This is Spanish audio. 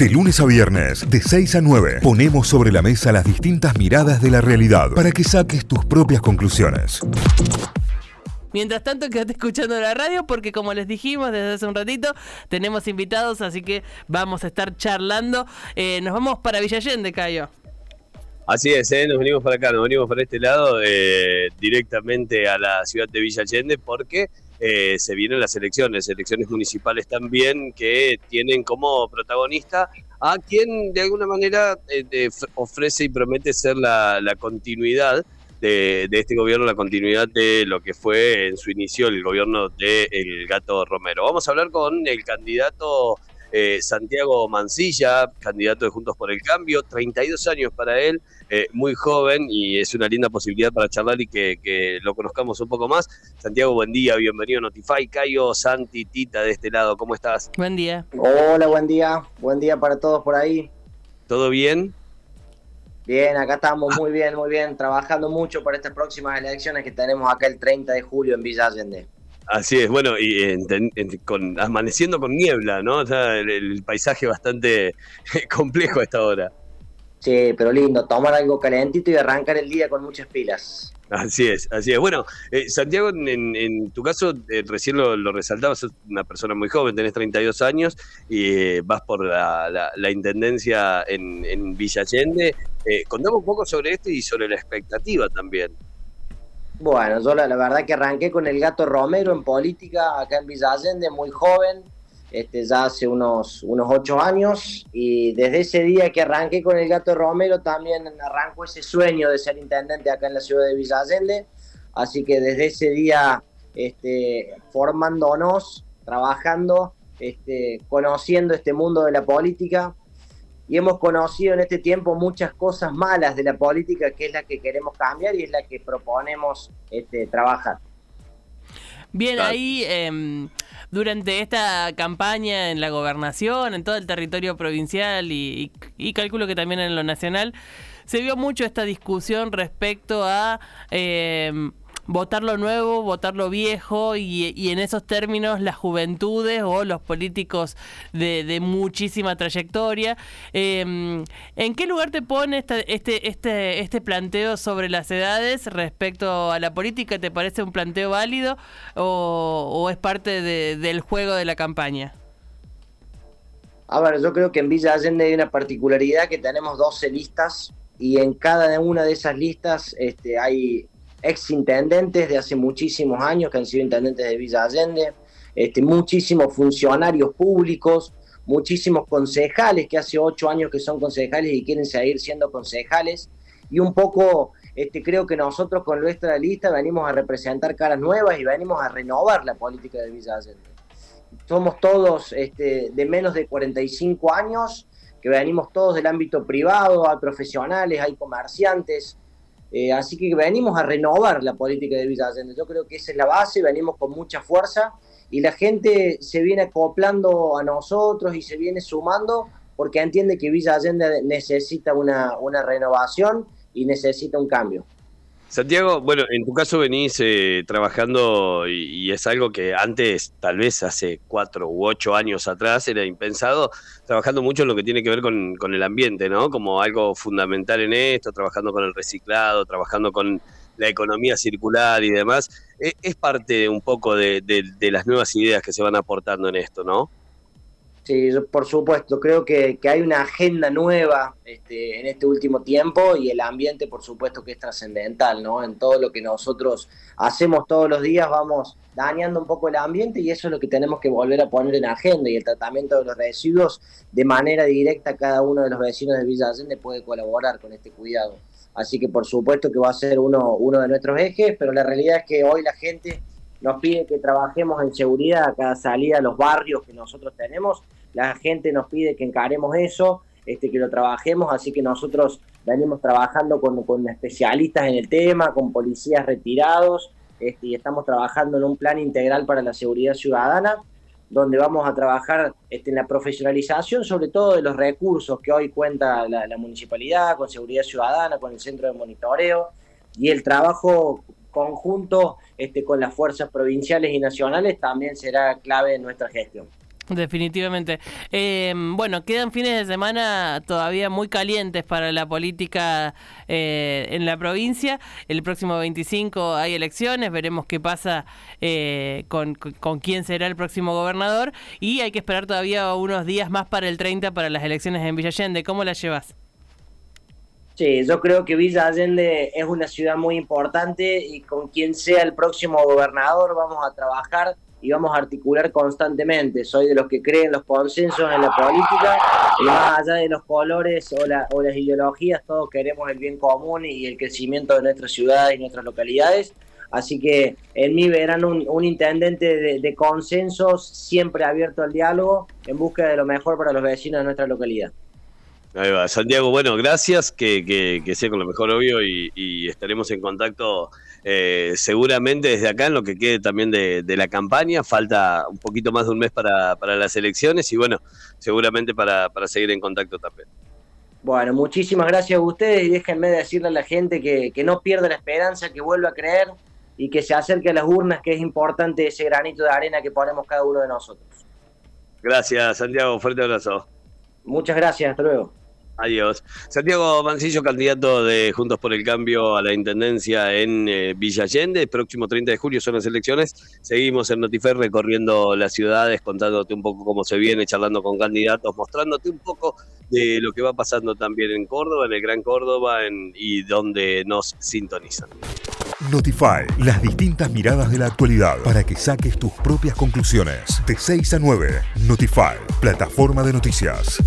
De lunes a viernes, de 6 a 9, ponemos sobre la mesa las distintas miradas de la realidad para que saques tus propias conclusiones. Mientras tanto, quédate escuchando la radio porque como les dijimos desde hace un ratito, tenemos invitados, así que vamos a estar charlando. Eh, nos vamos para Villallende, Cayo. Así es, ¿eh? nos venimos para acá, nos venimos para este lado, eh, directamente a la ciudad de Villa Allende, porque eh, se vienen las elecciones, elecciones municipales también, que tienen como protagonista a quien de alguna manera ofrece y promete ser la, continuidad de, este gobierno, la continuidad de lo que fue en su inicio el gobierno de El Gato Romero. Vamos a hablar con el candidato Santiago Mancilla, candidato de Juntos por el Cambio, 32 años para él, eh, muy joven y es una linda posibilidad para charlar y que, lo conozcamos un poco más. Santiago, buen día, bienvenido a Notify. Cayo, Santi, Tita de este lado, ¿cómo estás? Buen día. Hola, buen día. Buen día para todos por ahí. ¿Todo bien? Bien, acá estamos muy bien, muy bien, trabajando mucho para estas próximas elecciones que tenemos acá el 30 de julio en Villa Allende. Así es, bueno, y con, amaneciendo con niebla, ¿no? O sea, el, el paisaje bastante complejo a esta hora. Sí, pero lindo, tomar algo calentito y arrancar el día con muchas pilas. Así es, así es. Bueno, eh, Santiago, en, tu caso, eh, recién lo, lo, resaltabas, sos una persona muy joven, tenés 32 años y eh, vas por la, intendencia en, en Villa Allende. contame un poco sobre esto y sobre la expectativa también. Bueno, yo la, verdad que arranqué con el gato Romero en política acá en Villa Allende, muy joven, este, ya hace unos, unos ocho años. Y desde ese día que arranqué con el gato Romero también arrancó ese sueño de ser intendente acá en la ciudad de Villa Allende, así que desde ese día este, formándonos, trabajando, este, conociendo este mundo de la política y hemos conocido en este tiempo muchas cosas malas de la política que es la que queremos cambiar y es la que proponemos este, trabajar. Bien, ahí em, durante esta campaña en la gobernación, en todo el territorio provincial y, calculo que también en lo nacional, se vio mucho esta discusión respecto a em, votar lo nuevo, votar lo viejo y, en esos términos las juventudes o los políticos de, muchísima trayectoria. Em, ¿En qué lugar te pone este, este, este planteo sobre las edades respecto a la política? ¿Te parece un planteo válido o, es parte del juego de la campaña? A ver, yo creo que en Villa Allende hay una particularidad que tenemos 12 listas y en cada una de esas listas este, hay ex intendentes de hace muchísimos años que han sido intendentes de Villa Allende, este, muchísimos funcionarios públicos, muchísimos concejales que hace ocho años que son concejales y quieren seguir siendo concejales. Y un poco este, creo que nosotros con nuestra lista venimos a representar caras nuevas y venimos a renovar la política de Villa Allende. Somos todos este, de menos de 45 años, que venimos todos del ámbito privado, hay profesionales, hay comerciantes, eh, así que venimos a renovar la política de Villa Allende. Yo creo que esa es la base, venimos con mucha fuerza y la gente se viene acoplando a nosotros y se viene sumando porque entiende que Villa Allende necesita una, una renovación y necesita un cambio. Santiago, bueno, en tu caso venís eh, trabajando y, es algo que antes, tal vez hace cuatro u ocho años atrás, era impensado, trabajando mucho en lo que tiene que ver con, el ambiente, ¿no? Como algo fundamental en esto, trabajando con el reciclado, trabajando con la economía circular y demás. E, es, parte un poco de las nuevas ideas que se van aportando en esto, ¿no? Sí, por supuesto, creo que, hay una agenda nueva este, en este último tiempo y el ambiente, por supuesto, que es trascendental, ¿no? En todo lo que nosotros hacemos todos los días vamos dañando un poco el ambiente y eso es lo que tenemos que volver a poner en agenda y el tratamiento de los residuos de manera directa cada uno de los vecinos de Villa Allende puede colaborar con este cuidado. Así que por supuesto que va a ser uno, uno de nuestros ejes, pero la realidad es que hoy la gente nos pide que trabajemos en seguridad a cada salida a los barrios que nosotros tenemos, la gente nos pide que encaremos eso, este, que lo trabajemos, así que nosotros venimos trabajando con, con especialistas en el tema, con policías retirados, este, y estamos trabajando en un plan integral para la seguridad ciudadana, donde vamos a trabajar este, en la profesionalización, sobre todo de los recursos que hoy cuenta la, la municipalidad, con seguridad ciudadana, con el centro de monitoreo, y el trabajo conjunto este, con las fuerzas provinciales y nacionales también será clave en nuestra gestión. Definitivamente. Eh, bueno, quedan fines de semana todavía muy calientes para la política eh, en la provincia. El próximo 25 hay elecciones, veremos qué pasa eh, con, con, quién será el próximo gobernador y hay que esperar todavía unos días más para el 30 para las elecciones en Villa Allende. ¿Cómo las llevas? Sí, yo creo que Villa Allende es una ciudad muy importante y con quien sea el próximo gobernador vamos a trabajar y vamos a articular constantemente. Soy de los que creen los consensos en la política y más allá de los colores o, la, o las ideologías, todos queremos el bien común y el crecimiento de nuestras ciudades y nuestras localidades. Así que en mí verán un, intendente de, consensos siempre abierto al diálogo en busca de lo mejor para los vecinos de nuestra localidad. Ahí va, Santiago, bueno, gracias, que, que, sea con lo mejor obvio y, y estaremos en contacto eh, seguramente desde acá en lo que quede también de, la campaña. Falta un poquito más de un mes para, las elecciones y bueno, seguramente para, seguir en contacto también. Bueno, muchísimas gracias a ustedes y déjenme decirle a la gente que, no pierda la esperanza, que vuelva a creer y que se acerque a las urnas, que es importante ese granito de arena que ponemos cada uno de nosotros. Gracias, Santiago. Fuerte abrazo. Muchas gracias. Hasta luego. Adiós. Santiago Mancillo, candidato de Juntos por el Cambio a la Intendencia en eh, Villa Allende. El próximo 30 de julio son las elecciones. Seguimos en Notifer recorriendo las ciudades, contándote un poco cómo se viene, charlando con candidatos, mostrándote un poco de lo que va pasando también en Córdoba, en el Gran Córdoba y donde nos sintonizan. Notify, las distintas miradas de la actualidad para que saques tus propias conclusiones. De 6 a 9, Notify, plataforma de noticias.